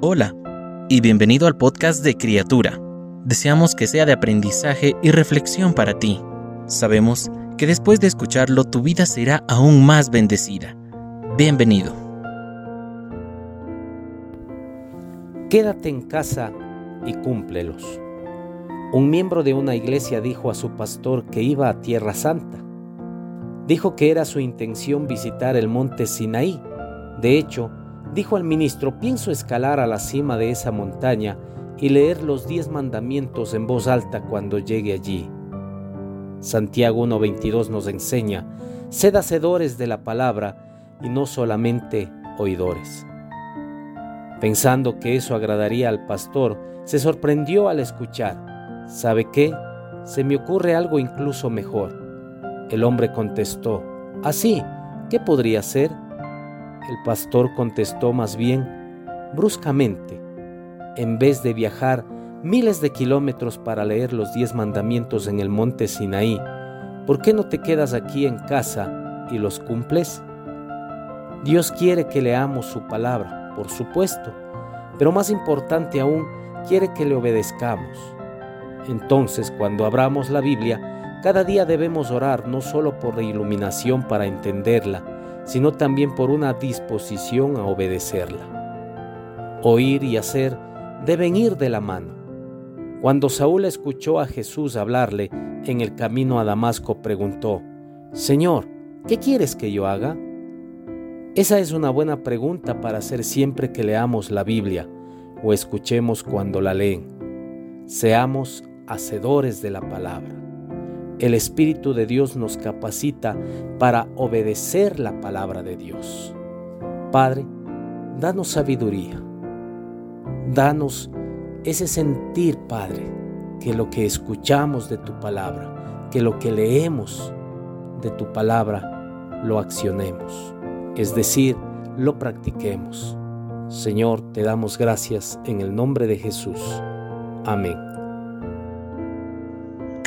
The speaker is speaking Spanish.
Hola y bienvenido al podcast de Criatura. Deseamos que sea de aprendizaje y reflexión para ti. Sabemos que después de escucharlo tu vida será aún más bendecida. Bienvenido. Quédate en casa y cúmplelos. Un miembro de una iglesia dijo a su pastor que iba a Tierra Santa. Dijo que era su intención visitar el monte Sinaí. De hecho, dijo al ministro, pienso escalar a la cima de esa montaña y leer los diez mandamientos en voz alta cuando llegue allí. Santiago 1.22 nos enseña, sed hacedores de la palabra y no solamente oidores. Pensando que eso agradaría al pastor, se sorprendió al escuchar, ¿sabe qué? Se me ocurre algo incluso mejor. El hombre contestó, ¿así? ¿Qué podría ser? El pastor contestó más bien, bruscamente, en vez de viajar miles de kilómetros para leer los diez mandamientos en el monte Sinaí, ¿por qué no te quedas aquí en casa y los cumples? Dios quiere que leamos su palabra, por supuesto, pero más importante aún, quiere que le obedezcamos. Entonces, cuando abramos la Biblia, cada día debemos orar no solo por la iluminación para entenderla, sino también por una disposición a obedecerla. Oír y hacer deben ir de la mano. Cuando Saúl escuchó a Jesús hablarle en el camino a Damasco, preguntó, Señor, ¿qué quieres que yo haga? Esa es una buena pregunta para hacer siempre que leamos la Biblia o escuchemos cuando la leen. Seamos hacedores de la palabra. El Espíritu de Dios nos capacita para obedecer la palabra de Dios. Padre, danos sabiduría. Danos ese sentir, Padre, que lo que escuchamos de tu palabra, que lo que leemos de tu palabra, lo accionemos, es decir, lo practiquemos. Señor, te damos gracias en el nombre de Jesús. Amén.